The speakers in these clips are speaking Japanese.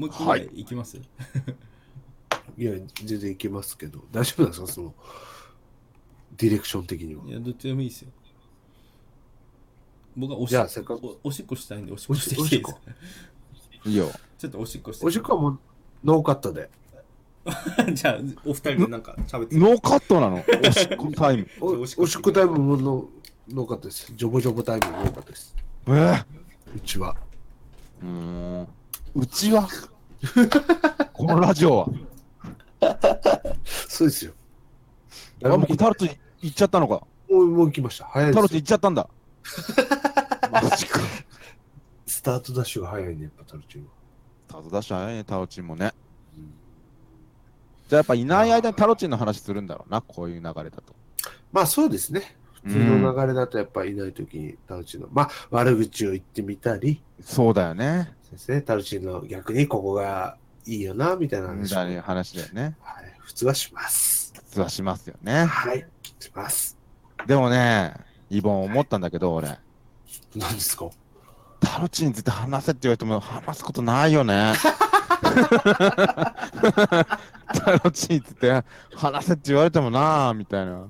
もう一個ぐらいいきます、いや、全然いけますけど、大丈夫なんですか？その、ディレクション的には。いや、どっちでもいいですよ。僕はおしじゃあせっかくおおしっこしたいんでおしっこしてきおしてっこいいですか？いいよ。ちょっとおしっこしておしっこはもう、ノーカットで。じゃあ、お二人でなんか喋って。ノーカットなの？おしっこタイム。おおしっこタイムもノーノーカットです。ジョボジョボタイムもノーカットです。えーうちは。うーん。うちは？このラジオは。そうですよ。あ、もうタロチン行っちゃったのか。もう、もう行きました。早いタロチンですよ。行っちゃったんだ。マジか。スタートダッシュが早いね、やっぱタルチンは。タロダッシュ早いね、タロチンもね。じゃあやっぱいない間にタロチンの話するんだろうな、こういう流れだと。まあそうですね。普通の流れだとやっぱいないときにタルチンの、まあ悪口を言ってみたり、そうだよね。ですね、タルチンの逆にここがいいよな、みたいなみ話を、たいな話だよね。はい、普通はします。普通はしますよね。はい、します。でもね、イボン思ったんだけど、俺。何ですか？タロチンについて話せって言われても話すことないよね。タロチンについて話せって言われてもなあみたいな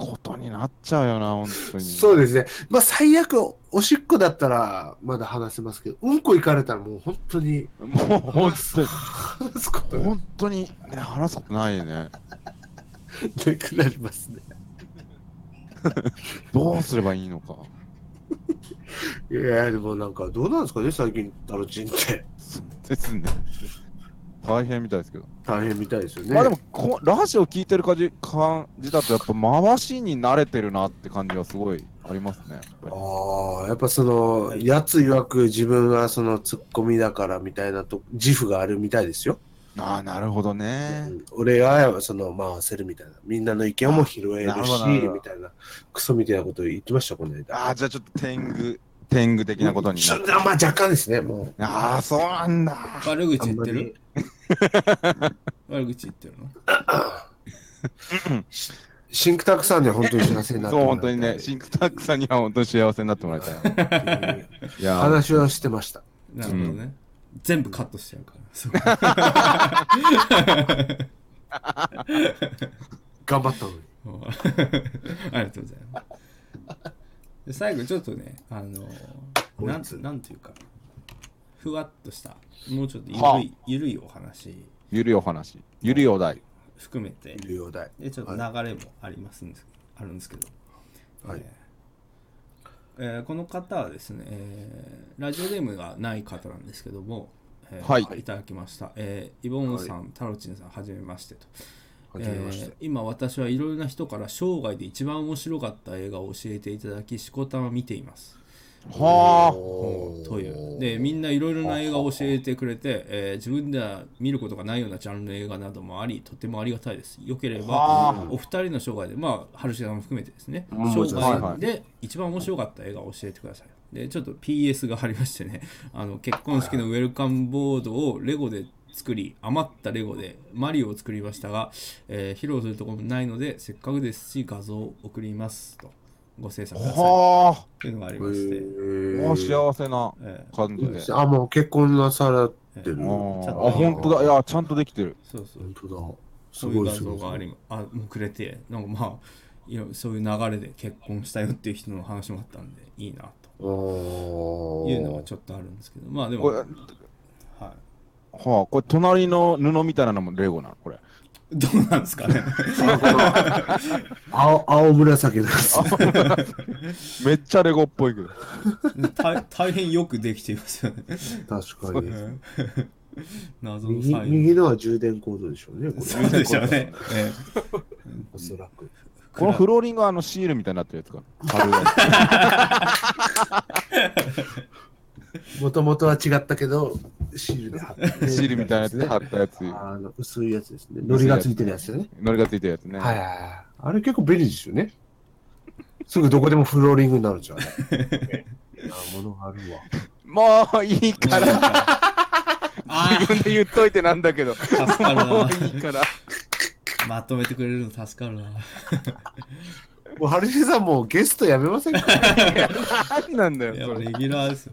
ことになっちゃうよな、本当に。そうですね。まあ最悪、おしっこだったらまだ話せますけど、うんこ行かれたらもう本当にもう本当に、話すこと本当に、ね、話すことないよね。くなりますね。どうすればいいのか。いや、でもなんかどうなんですかね、最近タルチンって。そうですね。大変みたいですけど。大変みたいですよね。まあでもこ、ラジオ聞いてる感じ感じだと、やっぱ回しに慣れてるなって感じはすごいありますね。ああ、やっぱその、やつ曰く自分はそのツッコミだからみたいなと自負があるみたいですよ。ああ、なるほどね。うん俺はその回せるみたいな。みんなの意見も拾えなるし、みたいな。クソみたいなこと言ってました、この間。ああ、じゃあちょっと天狗、天狗的なことになまあ若干ですね、もう。ああ、そうなんだ。悪口言ってる？悪口言ってるの？シンクタンクさんには本当に幸せになってそう、もらいたい本当にね、シンクタンクさんには本当に幸せになってもらいたい。いやー、話はしてました。なるほどね。全部カットしちゃうから。そう頑張ったのに。ありがとうございます。で最後ちょっとね、あのなんつなんていうか、ふわっとした、もうちょっとゆるい,、はあ。ゆるいお話。ゆるいお話。ゆるいお題。含めて、流用代。でちょっと流れもありますんです、あるんですけど、はい。えーえーこの方はですね、えーラジオネームがない方なんですけども、えーはい。いただきました、えーイボンさん、タロチンさんはじめましてと。はじめまして。えー今私はいろいろな人から生涯で一番面白かった映画を教えていただきしこたま見ていますはおーという。でみんないろいろな映画を教えてくれて、えー自分では見ることがないようなジャンルの映画などもありとてもありがたいです。よければはお二人の生涯でまあ春重さんも含めてですねうん生涯で一番面白かった映画を教えてください。でちょっと PS がありましてね あの結婚式のウェルカムボードをレゴで作り余ったレゴでマリオを作りましたが、えー披露するところもないのでせっかくですし画像を送りますとご精査ください。はというのがありえまして、ー。あ、幸せなえー感じで。あ、あ、もう結婚なされてる。本ちゃんと。当だ。いや、ちゃんとできてる。そうそう。本当だ。すそういう画ごいすごい。像がありあもうくれてなんかまあいやそういう流れで結婚したよっていう人の話もあったんでいいなと。いうのはちょっとあるんですけど。まあでもこれ、はい。はあ、これ隣の布みたいなのもレゴなの？これ。どうなんですかね青青紫です。めっちゃレゴっぽいけど。大大変よくできていますよね確かに。謎の右サイ右のは充電コードでしょうね、これ。そうでしょうね、え おそらく。このフローリングはあのシールみたいになってるやつか もともとは違ったけど、シールで貼って。つ シールみたいなやつで貼ったやつ。あの薄いやつですね。糊がついてるやつね。のりがついてるやつね。はいはいはい。あれ結構便利ですよね。すぐどこでもフローリングになるんじゃん。あ、物があるわ。もういいから。あ自分で言っといてなんだけど。助かるもなういいから。まとめてくれるの助かるなもう、ハルシさんもうゲストやめませんか？何なんだよ、それ。いやレギュラーですよ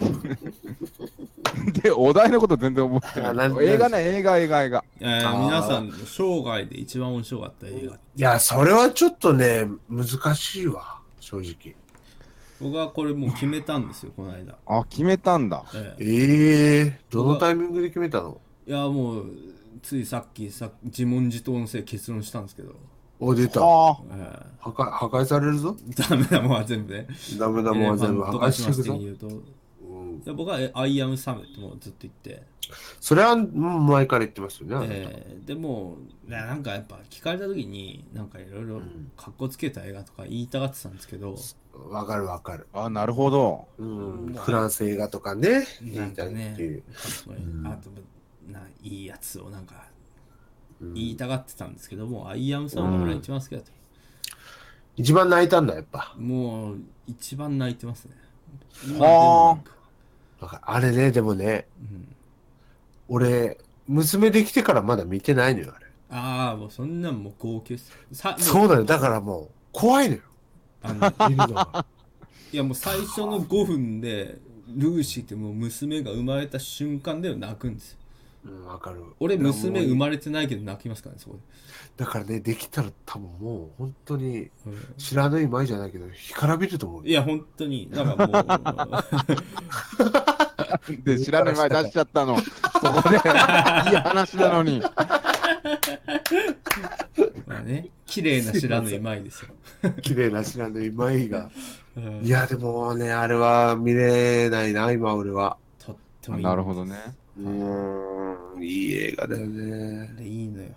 で、お題のこと全然覚えてあない。映画ね、映画、映画、映画。えーあー皆さんの生涯で一番面白かった映画いや、それはちょっとね、難しいわ、正直。僕はこれもう決めたんですよこの間、あ、決めたんだ。ええええどのタイミングで決めたの？いやもうついさっきさ自問自答のせい結論したんですけど、お、出た。あえ破壊破壊されるぞ。えダメなもんは全部ねダメなもんは全部破壊していくぞ。的に言うというんや僕はえアイアムサムってもうずっと言って、それはうん前から言ってますよね。ええでもなんかやっぱ聞かれた時になんかいろいろん。かっこつけた映画とか言いたがってたんですけど、わかるわかる。あ、なるほど。うん。フランス映画とかね、言いたなんかねあとないいやつをなんかうん。言いたがってたんですけども、アイアムサムが俺一番好きだと、一番泣いたんだ、やっぱ。もう一番泣いてますね。あ。もなんか。わかるあれね、でもね、うん俺、娘できてからまだ見てないのよ、あれ。ああもうそんなんもう号泣すさもそうなのよ。だからもう、怖いのよ。あの 見るのが。いやもう最初の5分でルーシーってもう娘が生まれた瞬間で泣くんですようん、わかる。俺娘生れまれてないけど泣きますからねそこだからね、できたら多分もう、本当に、で、うん知らない前じゃないけど、干からびると思うよ。いや本当にだからもう で、知らない前出しちゃったの。そこで、いい話なのに。まあね綺麗な知らぬいまいですよ、綺麗な知らない前が。うんいや、でもね、あれは見れないな、今俺は。とってもいいなるほどね。うーん、いい映画だよね。あれいいのよ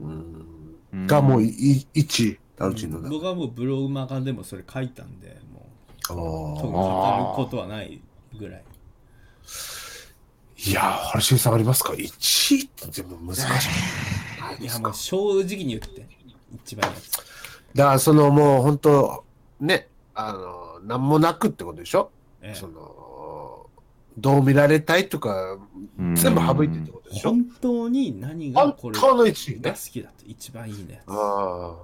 うん。うんがもう、い1位、タルチンの中。僕はもうブログマガでもそれ書いたんでもうあ語ることはないぐらいーいやー、原重さんありますか ?1 位ってでも難しい。ないいですかやもう正直に言って一番やつだから、そのもう本当、ね、あの、なんもなくってことでしょ？ええその、どう見られたいとか、うん。全部省いてってことでしょ？本当に何が本これ当の1位がね好。きだと一番いいね。あ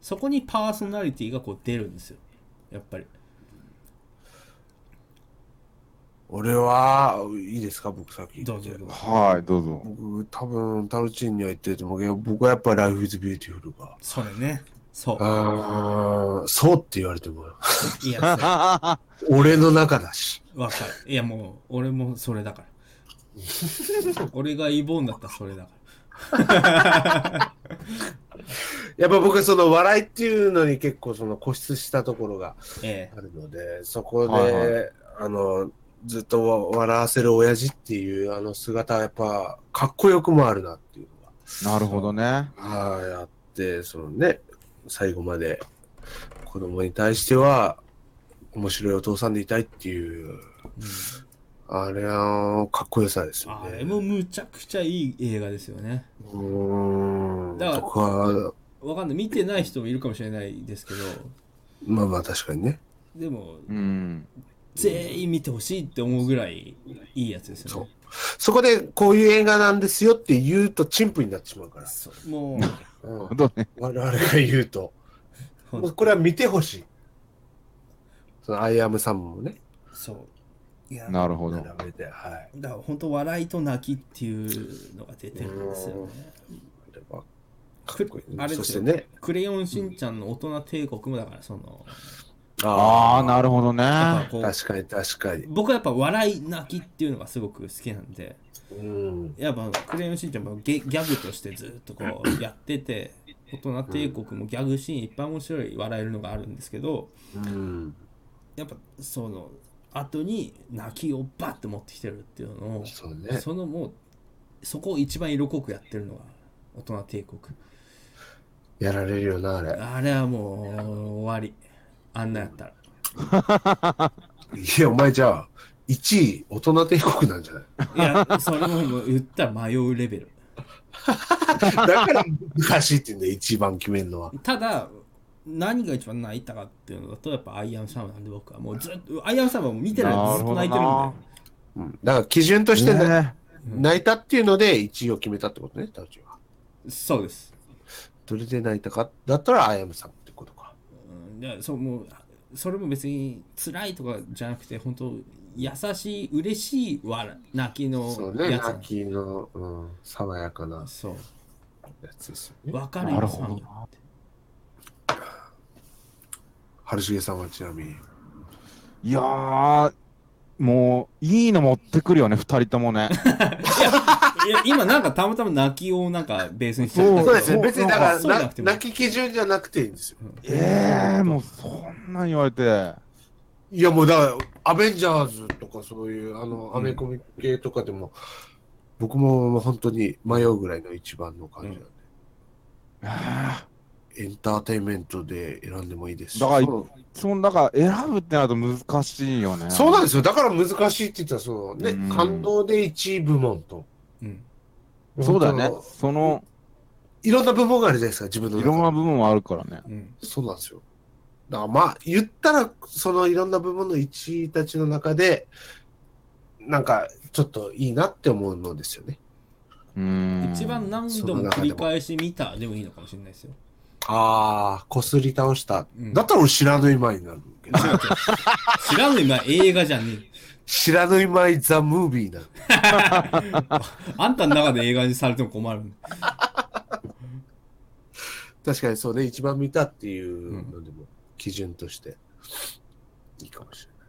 そこにパーソナリティがこう出るんですよ。やっぱり。俺は、いいですか？僕先。言ってどうぞどうぞ。はい、どうぞ。僕、多分、タルチンには言ってると思うけど、僕はやっぱり Life is Beautiful が。それねそう。あーそうって言われても、いいや 俺の中だし。つわかる。いやもう俺もそれだから。俺がイボーンだったらそれだか やっぱ僕はその笑いっていうのに結構その固執したところがらえ。あるので、そこで、はいはあの、ずっと笑わせる親父っていうあの姿はやっぱかっこよくもあるなっていうのが。なるほどね。はい、あって、そのね、最後まで子供に対しては面白いお父さんでいたいっていう、え、うんあれはかっこよさですよね。あれもむちゃくちゃいい映画ですよねうーん。だからわかんない見てない人もいるかもしれないですけどまあまあ確かにね。でもうん。全員見てほしいって思うぐらいいいやつですよねそこでこういう映画なんですよって言うと陳腐になってしまうから。そうもううね。我々が言うと。うもうこれは見てほしい。そのアイアムサムもね。そういやなるほど。並べて、はい。だから本当笑いと泣きっていうのが出てるんですよねあれですよそしてね。クレヨンしんちゃんの大人帝国もだからそのああ、なるほどね。確かに確かに。僕はやっぱ笑い泣きっていうのがすごく好きなんでうん。やっぱクレヨンしんちゃんもギャギャグとしてずっとこうやってて大人帝国もギャグシーンいっぱい面白い笑えるのがあるんですけどうん。やっぱその後に泣きをバッて持ってきてるっていうのをそうね。そのもうそこを一番色濃くやってるのが大人帝国やられるよな、あれ。あれはもう終わりあんなやったら。いや、お前じゃあ、1位、大人帝国なんじゃない？いやそれももう言ったら迷うレベル。だから難しいって言うんだよ、一番決めるのは。ただ何が一番泣いたかっていうのだとやっぱアイアンサムなんで僕はもうずっとアイアンサムはもう見てないでずっと泣いてるんで。うん。だから基準としてなね。泣いたっていうので1位を決めたってことね、タウチは。そうです、どれで泣いたか？だったら、アイアムさんそうもうそれも別に辛いとかじゃなくて本当優しい嬉しい笑泣きのそうね、やつ泣きの、うん、爽やかなそうやつですよね。わかるよなるほどサミ春重さんはちなみに。いやー、もう、いいの持ってくるよね、二人ともね。いや今なんかたまたま泣きをなんかベースにしてそうそうですね、そう別にだからなそうじゃなくても泣き基準じゃなくていいんですよ。ええもう、そんなん言われて。いやもうだから、アベンジャーズとかそういう、あの、アメコミ系とかでも、僕ももう本当に迷うぐらいの一番の感じなんで、あエンターテインメントで選んでもいいですしだからそうーその、だから、選ぶってなると難しいよね。そうなんですよ。だから難しいって言ったら、そのね、うん感動で1位部門と。うんそうだよねその、いろんな部門があるじゃないですか、自分のいろんな部分もあるからね。うんそうなんですよ。だからまあ、言ったら、そのいろんな部分の1位たちの中で、なんか、ちょっといいなって思うのですよね。うーん。一番何度も繰り返し見たでもいいのかもしれないですよああ、こすり倒した。うんだったら俺知らぬいまいになるけど。知らぬ今映画じゃねえ知らぬいまいザ・ムービーな。の。あんたの中で映画にされても困る。確かにそうね、一番見たっていうのでも、基準として、いいかもしれない。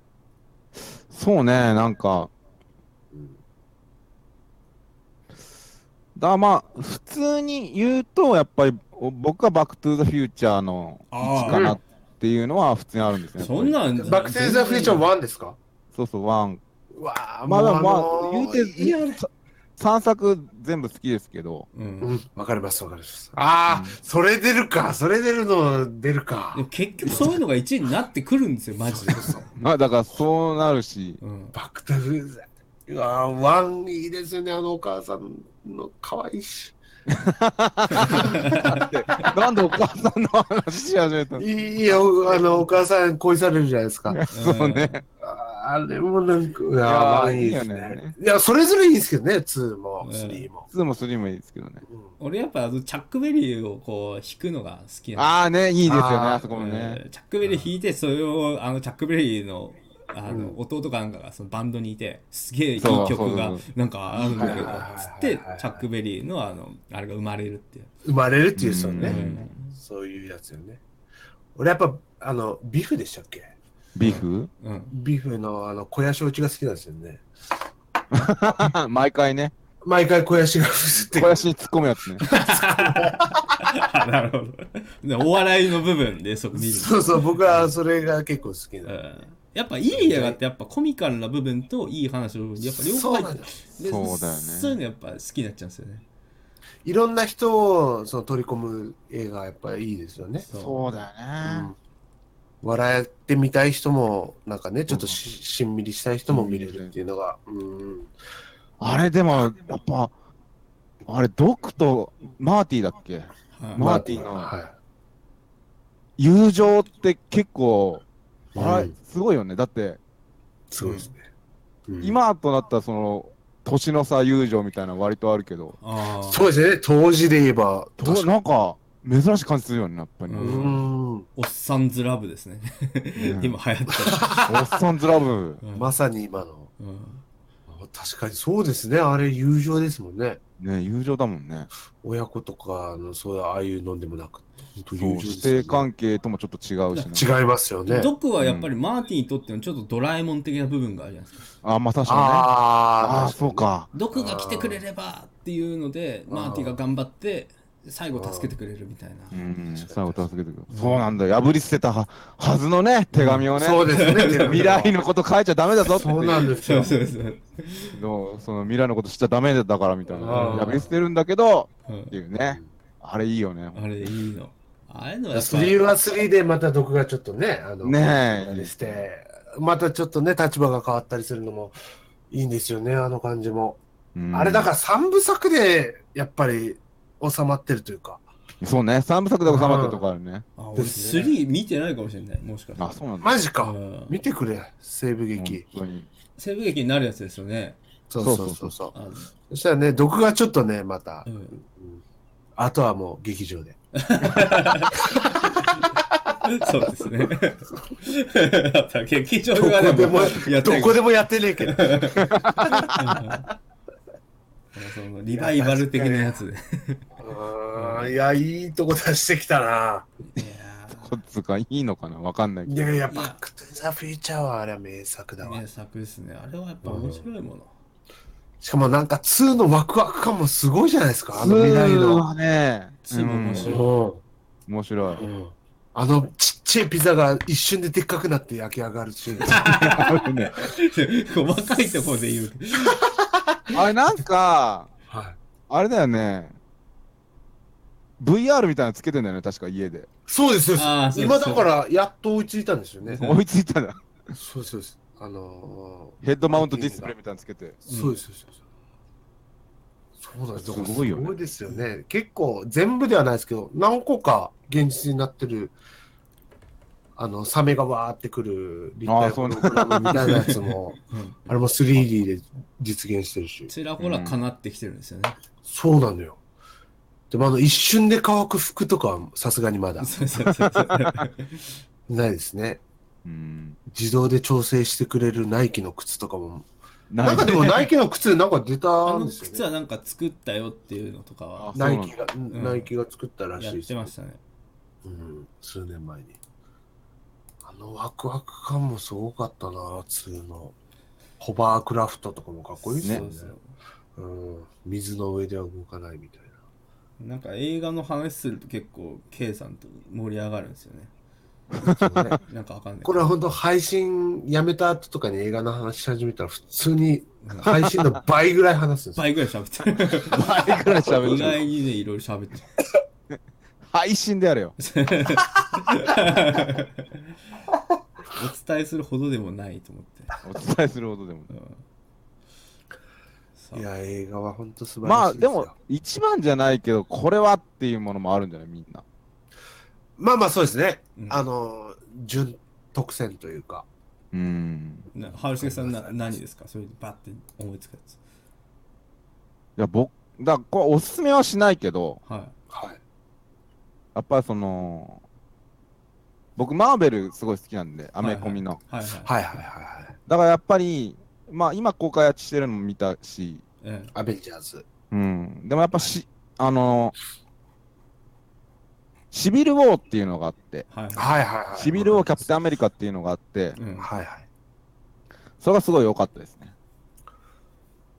そうね、なんか、うん。だまあ、普通に言うと、やっぱりお僕はバックトゥーザフューチャーのあー1かなっていうのは普通にあるんですね。そんなんバック・トゥ・ザ・フューチャー1ですか？そうそう、 one。うわあ、まあ、まあ、言うて、いや、3作全部好きですけど、ううんん、わかります、わかります。ああ、うんそれ出るか、それ出るの出るか結局そういうのが1位になってくるんですよマジで、まあ、だからそうなるし、うん、バック・トゥ・フ。うわーワンいいですよね、あのお母さんの可愛いし。なんでお母さんの話し始めたの？いいよ、あの、お母さん恋されるじゃないですか。そうね。あれもなんか、いやいいいですいいよねね。いや、それぞれいいんですけどね、2もうん3も。2も3もいいですけどね。うん俺やっぱあのチャックベリーをこう弾くのが好きなんああね、いいですよね、あそこもね。うんチャックベリー弾いてそれをあのチャックベリーのあの、うん弟かなんかがそのバンドにいてすげえいい曲がなんかあるんだけどつってチャックベリーのあのあれが生まれるっていう、生まれるっていうそううね。んそういうやつよね。俺やっぱ、あの、ビフでしたっけ？ビーフ？うん、ビフのあの、小屋承知が好きなんですよね。毎回ね、毎回小屋しがふすって小林に突っ込むやつね。なるほど。でお笑いの部分でそこ見る。そうそう、僕はそれが結構好きな。の。うん。やっぱいい映画ってやっぱコミカルな部分といい話の部分やっぱ両方入ってそうだよね。そういうのやっぱ好きになっちゃうんですよね。いろんな人をその取り込む映画やっぱりいいですよね。そうだよね。うん笑ってみたい人も、なんかね、ちょっとししんみりしたい人も見れるっていうのが、うん。あれでも、やっぱ、あれ、ドクとマーティだっけ？はい。マーティのは友情って結構、すごいよね。だって、い。すごいですね。うん。今となったらその、年の差友情みたいなの割とあるけど、そうですね、当時で言えば、なんか、珍しい感じするよね、やっぱり。おっさんずラブですねうん今流行ってる、おっさんずラブ。うんまさに今の。うん確かにそうですね、あれ友情ですもんね。ね、友情だもんね。親子とかの、そういう、ああいうのでもなく、本当そう、友情ですよね師弟関係ともちょっと違うしね。違いますよね。ドクはやっぱりマーティにとってのちょっとドラえもん的な部分があるじゃないですか。あ、まあ確かにね。ああああ、そう。か。ドクが来てくれればっていうので、マーティが頑張って最後助けてくれるみたいな。うん、最後助けてくる。そうなんだよ。破り捨てたははずのね、手紙をね。そうですね。未来のこと書いちゃダメだぞって。そうなんですよそう。そうそう。のその未来のことしちゃダメだからみたいな。破り捨てるんだけど、うんっていうね。あれいいよね。あれいいの。あれのやっぱ3は3でまた毒がちょっとね、あの、ねえして、またちょっとね、立場が変わったりするのもいいんですよね、あの感じも。うんあれだから3部作でやっぱり収まってるというか。そうね。三部作で収まってるとこあるね。あ俺ですね3見てないかもしれない。もしかしたらあ、そうなんだ。マジか。うん見てくれ、西部劇。西部劇になるやつですよね。そうそうそうそう。あそしたらね、毒がちょっとね、また、うんうんあとはもう劇場で。そうですね。劇場どではこでもやってどこでもやってねえけど。そのリバイバル的なやつで。あーいや、いいとこ出してきたな。いやこっつかいいのかなわかんないけど。いやいや、いやバックトゥザフューチャーはあれは名作だわ。名作ですね。あれはやっぱ面白いもの。しかもなんか2のワクワク感もすごいじゃないですか、あの未来の。はね、普通も面白いうん面白い。うんあのちっちゃいピザが一瞬ででっかくなって焼き上がるシーン。あるね 細かいところで言う。あれなんか、はい。あれだよね。VR みたいなのつけてんだよね、確か家で。そうですよあー。そうです今だからやっと追いついたんですよね。追いついたんだ。そうですそうです。あのヘッドマウントディスプレイみたいなのつけて。ー、そうですそうです。そうなんです。すごいよねすごいですよね。結構全部ではないですけど、何個か現実になってる。あの、サメがわーってくる立体ホログラムみたいなやつも、うんあれも 3D で実現してるし。ちらほらかなってきてるんですよね。そうなのよ。でもあの、一瞬で乾く服とかはさすがにまだそうそうそうそう。ないですね。うん。自動で調整してくれるナイキの靴とかも。ななんかでもナイキの靴なんか出あたんのですよね。靴はなんか作ったよっていうのとかはあナイキが、んナイキが作ったらしやっいですよてましたね。うん、数年前に。あのワクワク感もすごかったな、2の。ホバークラフトとかもかっこいいですよね。そうそううん、水の上では動かないみたいな。なんか映画の話すると結構 K さんと盛り上がるんですよね。なんかわかんない。これは本当配信やめた後とかに映画の話し始めたら普通に配信の倍ぐらい話すんですよ。倍ぐらい喋ってる。倍ぐらい喋意っちゃう外にね、いろいろ喋ってる。配信でやれよ。お伝えするほどでもないと思って。お伝えするほどでも。うんさあいや、映画は本当素晴まあらしいですよ。でも、一番じゃないけど、これはっていうものもあるんじゃない？みんな。まあまあそうですね。うんあの、準特選というか。うん。な春重さんな何ですか？それでバッて思いつくやつ。いや、僕、だからこれおすすめはしないけど、はい。はい。やっぱりその、僕、マーベルすごい好きなんで、アメコミの。はいはいはいはい。だからやっぱり、まあ今公開してるのも見たし、えアベンジャーズ。うん。でもやっぱし、あのシビル・ウォーっていうのがあって、えはいはい。はいはいはい。シビル・ウォー・キャプテン・アメリカっていうのがあって、うんはいはい。それがすごい良かったですね。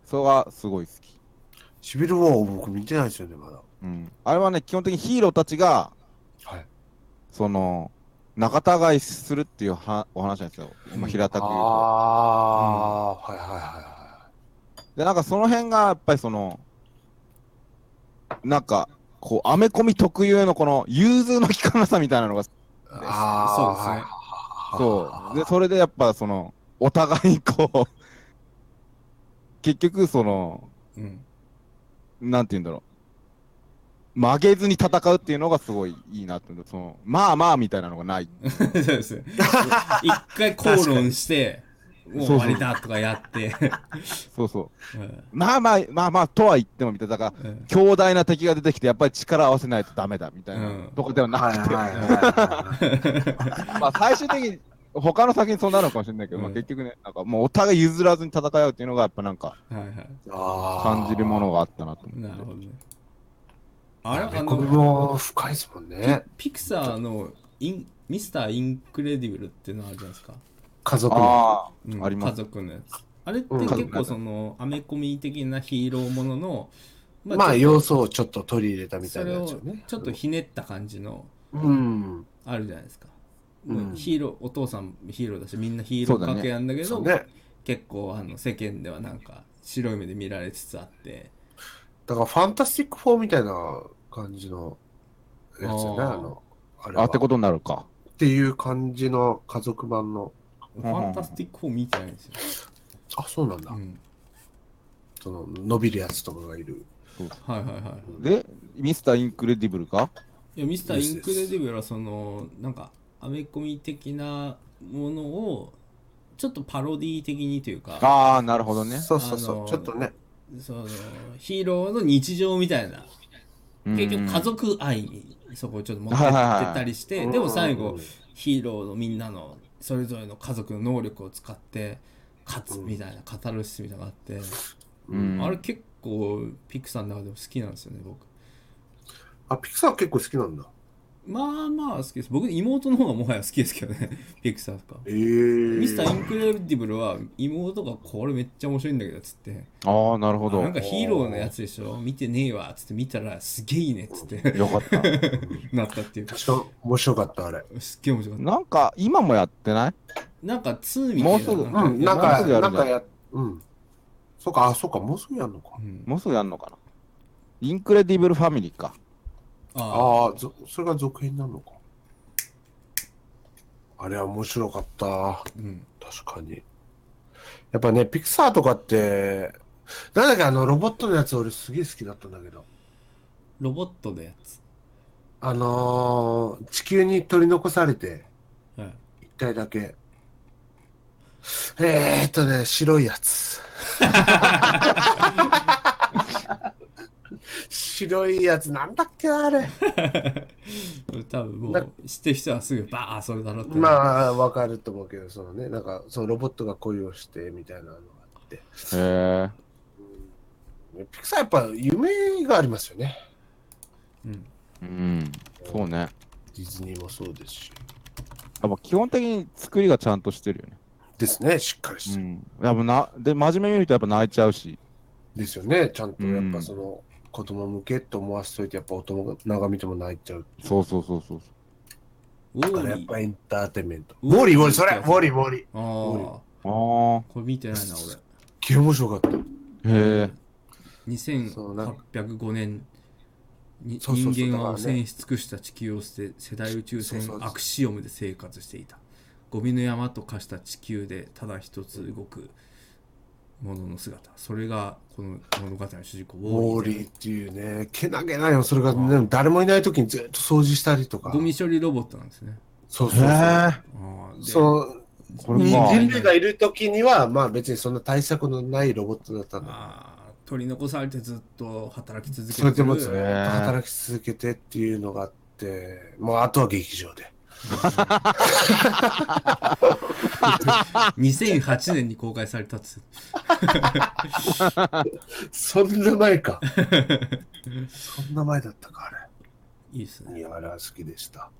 それがすごい好き。シビルウォー僕見てないですよね、まだ。うん。あれはね、基本的にヒーローたちが、はい。その、仲違いするっていうはお話なんですよ。まあ、平たくあ言うと。あ、はいはいはいはで、なんかその辺がやっぱりその、なんか、こう、アメコミ特有のこの融通の利かなさみたいなのが、い。ああ、そうですねはいそう。で、それでやっぱその、お互いにこう、結局その、うん。なんて言うんだろう。曲げずに戦うっていうのがすごいいいなってその、まあまあみたいなのがない。そうですね。一回口論して、もう終わりだとかやって。そうそう。うんまあまあ、まあまあ、とは言ってもみたいな。だから、うん強大な敵が出てきて、やっぱり力を合わせないとダメだみたいな、うんとこではなくて、はいはいはい。まあ最終的に、他の先にそうなるのかもしれないけど、まあうん結局ね、なんかもうお互い譲らずに戦うっていうのが、やっぱなんか感じるものがあったなと思って。なるほどね。あれアメあコミの、も深いですもんね。ピクサーのインミスター・インクレディブルっていうのあるじゃないですか。家族の。あうんあります家族のやつ。あれってうん結構その、アメコミ的なヒーローものの、ままあ、ちょっ要素をちょっと取り入れたとみたいなそれをやつよね。ちょっとひねった感じの、うん。あるじゃないですか。うんヒーロー、お父さんヒーローだし、みんなヒーロー関係なんだけど、そうね。結構あの世間ではなんか白い目で見られつつあって、だから、ファンタスティック4みたいな感じのやつよね、あの、あれは。あってことになるか。っていう感じの家族版の。ファンタスティック4見てないんですよ。あ、そうなんだ。うん。その、伸びるやつとかがいる。はいはいはい。で、ミスター・インクレディブルか？いやミスター・インクレディブルはそのなんかアメコミ的なものをちょっとパロディ的にというかああ、なるほどね。そうそうそう。あのーちょっとね。そのヒーローの日常みたいな。結局家族愛そこをちょっと持ってってたりして、でも最後うんヒーローのみんなのそれぞれの家族の能力を使って勝つみたいなカタルシスみたいなのがあって、うん。あれ結構ピクサーの中でも好きなんですよね僕。あ、ピクサー結構好きなんだ。まあまあ好きです僕妹の方がもはや好きですけどね ピクサーとかえー。ミスターインクレディブルは妹がこれめっちゃ面白いんだけどっつってああ、なるほど。なんかヒーローのやつでしょ見てねえわっつって見たらすげえいいねっつってよかった。なったっていう確かに面白かった、あれ。すっげえ面白かっなんか、今もやってない？たなんか2みたいなもうすぐうん、なんか、やなんかや、うん。そうか、あ、そうか、もうすぐやるのか。うんもうすぐやんのかなインクレディブルファミリーか。ああそれが続編なのか。あれは面白かった。うん確かに。やっぱね、ピクサーとかって、なんだっけ、あの、ロボットのやつ俺すげえ好きだったんだけど。ロボットのやつ？あのー、地球に取り残されて、はい一体だけ。えーっとね、白いやつ。白いやつ、なんだっけなあれ。多分もなう知ってる人はすぐバーそれだろってまあ、わかると思うけど、そのね、なんか、そのロボットが恋をしてみたいなのがあって。へえ。ピクサーやっぱ夢がありますよね。うんうん。そうね。ディズニーもそうですし。やっぱ基本的に作りがちゃんとしてるよね。ですね、しっかりしてる。うん。やっぱな、で、真面目に見るとやっぱ泣いちゃうし。ですよね、ちゃんとやっうんぱその、子供向けと思わせといて、やっぱ大人が見ても泣いちゃう。そうそうそうそう。ウだかォーリーらやっぱエンターテインメント。ウォーリーウォーリー、ウォーリー、それ、ウォーリー、ウォーリー。ああああ。これ見てないな俺気面白かった。へえ。2805年にそうそうそう人間は汚染し尽くした地球を捨て世代宇宙船そうそうそうアクシオムで生活していたゴミの山と化した地球でただ一つ動くものの姿。それがこの物語の主人公ウォーリでーっていうね、けなげないよ。それがね、誰もいない時にずっと掃除したりとか。ゴミ処理ロボットなんですね。そうそうそう。そう、人類がいる時には、まあ別にそんな対策のないロボットだったんだあ。ー取り残されてずっと働き続けてる。ずっと働き続けてっていうのがあって、もうあとは劇場で。2008年に公開されたっつそんな前か。そんな前だったか、あいいですねれ。いや、あれは好きでした。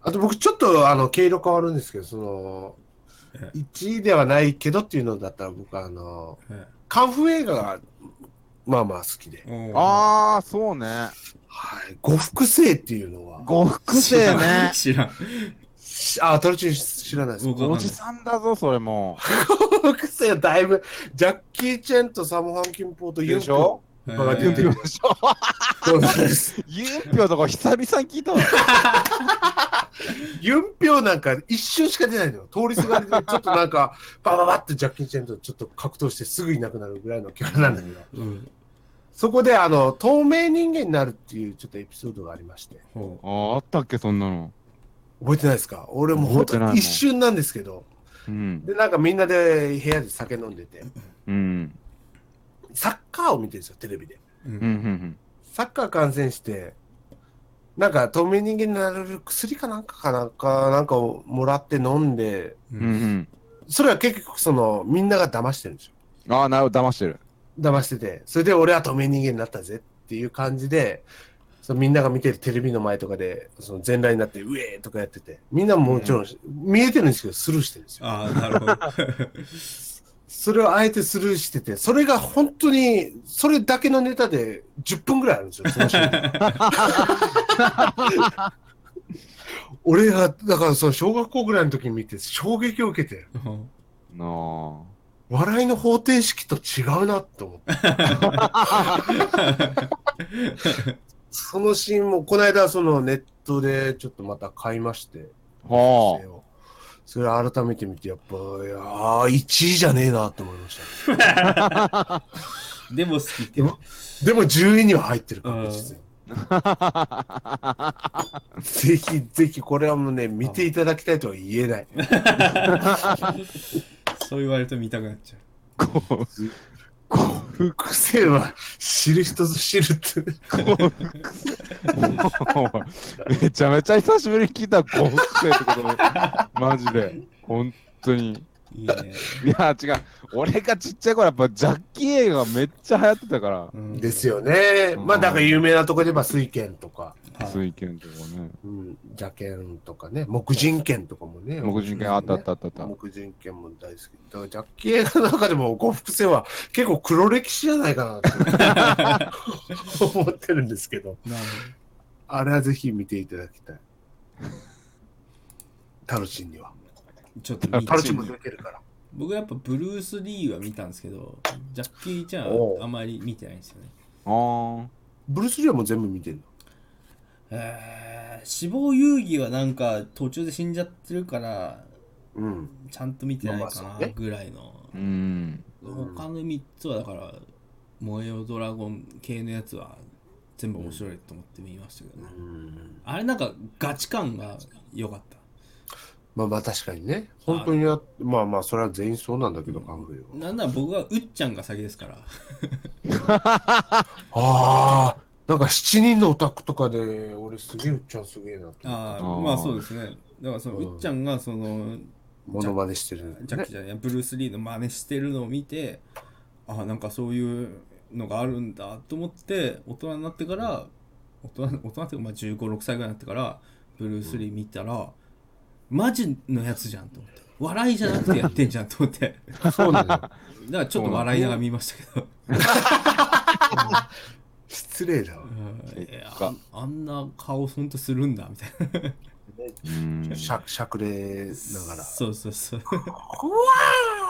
あと僕ちょっとあの毛色変わるんですけど、その、え1位ではないけどっていうのだったら僕はあの、えカンフー映画がまあまあ好きで。えああ、そうね。はい。呉服生っていうのは、呉服生ね。知らんしあ、トルチン知らないですおじさんだぞ、それも呉服生はだいぶ、ジャッキー・チェンとサム・ハンキンポーとユンピョでしょ？えがユンピ出てるョでしょ？ユンピョとか久々に聞いたわ。ユンピョなんか一瞬しか出ないのよ。通りすがりでちょっとなんか、バババってジャッキー・チェンとちょっと格闘してすぐいなくなるぐらいのキャラなんだけど、うんそこであの、透明人間になるっていうちょっとエピソードがありまして、ほああ、あったっけ、そんなの。覚えてないですか？俺も本覚えてないもん当に一瞬なんですけど、うん。で、なんかみんなで部屋で酒飲んでて、うん。サッカーを見てるんですよ、テレビで。うううんん、うん、サッカー観戦して、なんか透明人間になれる薬かなんかかなんか、なんかをもらって飲んで、ううん。うんん、それは結局その、みんなが騙してるんですよ。うん。ああ、なるほど、騙してる。騙してて、それで俺は透明人間になったぜっていう感じで、そのみんなが見てるテレビの前とかで、その全裸になって、うえーとかやってて、みんなももちろん、見えてるんですけど、スルーしてるんですよ。ああなるほど。それをあえてスルーしてて、それが本当に、それだけのネタで10分ぐらいあるんですよ、俺が、だからその小学校ぐらいの時に見て衝撃を受けて、なあ。笑いの方程式と違うなって思って。そのシーンも、この間そのネットでちょっとまた買いまして、はそれ改めて見て、やっぱ、いやー、1位じゃねえなって思いました、でも好きってでもでも10位には入ってる確実に。ぜひぜひこれはもうね、見ていただきたいとは言えない。そう言われると見たくなっちゃあ。こう。癖は知る人ぞ知るって。もう めちゃめちゃ久しぶりに聞いた幸福生ってことで、マジで。本当に。いいね。いや、違う。俺がちっちゃい頃、やっぱジャッキー映画がめっちゃ流行ってたから。うんですよね。まあ、だから有名なとこで言えば水拳とか、はい水拳とかね。うん、邪剣とかね、木人剣とかもね。木人剣あったあったあったあった。木人剣も大好き。だからジャッキー映画の中でも呉服生は結構黒歴史じゃないかなって思ってるんですけど、なるあれはぜひ見ていただきたい。タロチンには。ちょっと見タロチンも出てるから。僕やっぱブルース・リーは見たんですけど、ジャッキー・チャおうンあまり見てないんですよね。あーブルース・リーはもう全部見てるの？えー、死亡遊戯はなんか途中で死んじゃってるから、うん。ちゃんと見てないかなまあまあそうねぐらいの。うん。他の3つはだから、燃えよドラゴン系のやつは全部面白いと思って見ましたけどね。うんあれなんかガチ感が良かった。まあまあ確かにね。本当にや、まあまあそれは全員そうなんだけど、カンフーは。なんなら僕はうっちゃんが先ですから。ああ、なんか7人のオタクとかで、俺すげえうっちゃんすげえなって。ああ、まあそうですね。だからそのうんうっちゃんがその、モノマネしてる。ジャッキーじゃない、ブルース・リーの真似してるのを見て、ああ、なんかそういうのがあるんだと思って、大人になってから、大人大人っていうかまあ15、6歳ぐらいになってから、ブルース・リー見たら、マジのやつじゃんと思って。笑いじゃなくてやってんじゃんと思って。そうなんだよ。だからちょっと笑いながら見ましたけど。失礼だわ。うんああんな顔ほんとするんだみたいな。うん。しゃしゃくれながら。そうそうそう。ふわ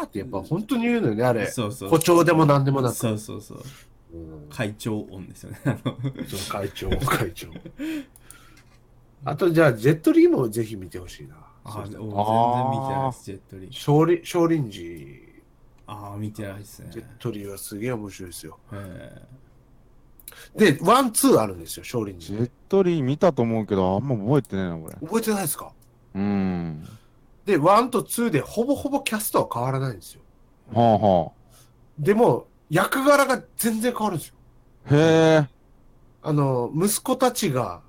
ーってやっぱ本当に言うのよね、あれ。そうそう誇張でも何でもなく。そうそうそう。うん会長音ですよね。会長、会長。あとじゃあ、ジェットリーもぜひ見てほしいな。あーそうしたら全然見てないです、ジェットリー。少林少林寺、ああ、見てないですねジェ。ットリーはすげえ面白いですよ。えで、 one、two あるんですよ、少林寺。ジェットリー見たと思うけど、あんま覚えてねえな、これ。覚えてないですか？うん。で、 one と two でほぼほぼキャストは変わらないんですよ。はあはでも、役柄が全然変わるんですよ。あ。へえ。あの、息子たちが、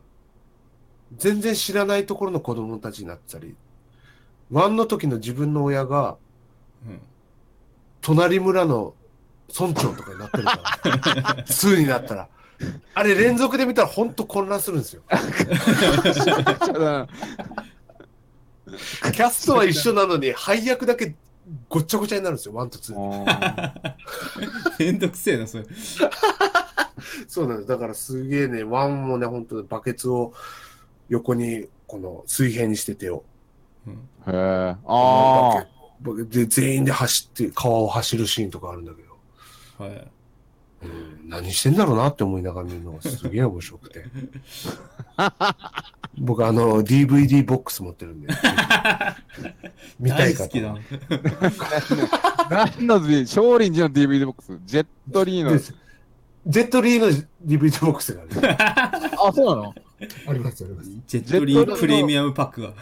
全然知らないところの子供たちになってたり、 one の時の自分の親が、ーうん隣村の村長とかになってるから、two になったら。あれ連続で見たらほんと混乱するんですよ。キャストは一緒なのに配役だけごっちゃごちゃになるんですよ、 one と two。あめんどくせえな、それ。そうなんです。だからすげえね、 one もね、本当バケツを横に、この水平にして手を。うんーへえ。あバケで、全員で走って、川を走るシーンとかあるんだけど、はい。うん、何してんだろうなって思いながら見るのがすげえ面白くて。僕、あの、DVD ボックス持ってるんで。見たい方大好きだ。あ。何の少林寺の DVD ボックスジェットリーので。ジェットリーの DVD ボックスがね、あ、そうなのありますあります。ジェットリープレミアムパックが。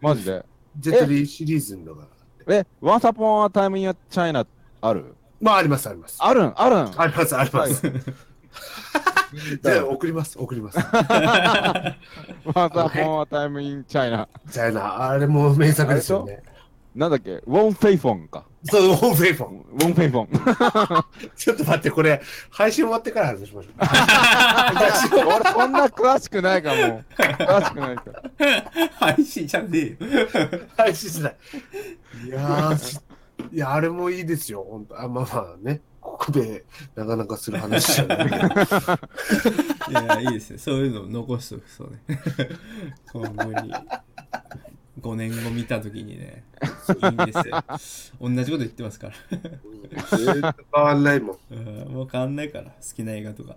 マジで。ジェットリーシリーズのが。え、Once Upon a Time in China あるまあ、ありますあります。あるん？あるん？ありますあります。は じゃあ、送ります送ります。Once Upon a Time in China。じゃあな、あれも名作ですよね。なんだっけ？ウォン・フェイフォンか。そう、ウォンフェイフォン。ウォン・フェイフォン。ちょっと待って、これ、配信終わってから話しましょう。俺そんな詳しくないかも。詳しくないから。配信じゃねえよ。配信しない。いやーし、いや、あれもいいですよ、本当あ、まあまあね、ここでなかなかする話じゃないけど。いや、いいですね。そういうのを残しとく、そうね。今後に。5年後見たときにね、いいんですよ。同じこと言ってますから。ずっと変わんないもん。うんもう変わんないから、好きな映画とか。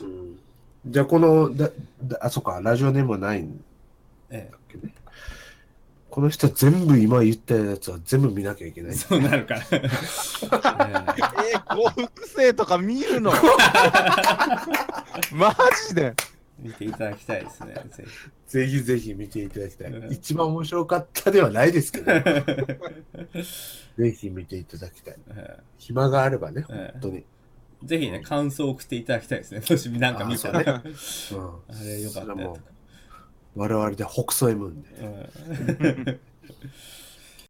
うんじゃあ、この、だ、だあ、そっか、ラジオネームはないんだえっけね。この人全部今言ったやつは全部見なきゃいけない。そうなるから。えー、幸福生とか見るの？マジで？見ていただきたいですね。ぜひぜひぜひ見ていただきたい。一番面白かったではないですけど、ぜひ見ていただきたい。暇があればね、本当に。ぜひね、感想を送っていただきたいですね。もしなんか見たら、ね。あ,、ね、あれよかったとか。我々で北斎ムーんで。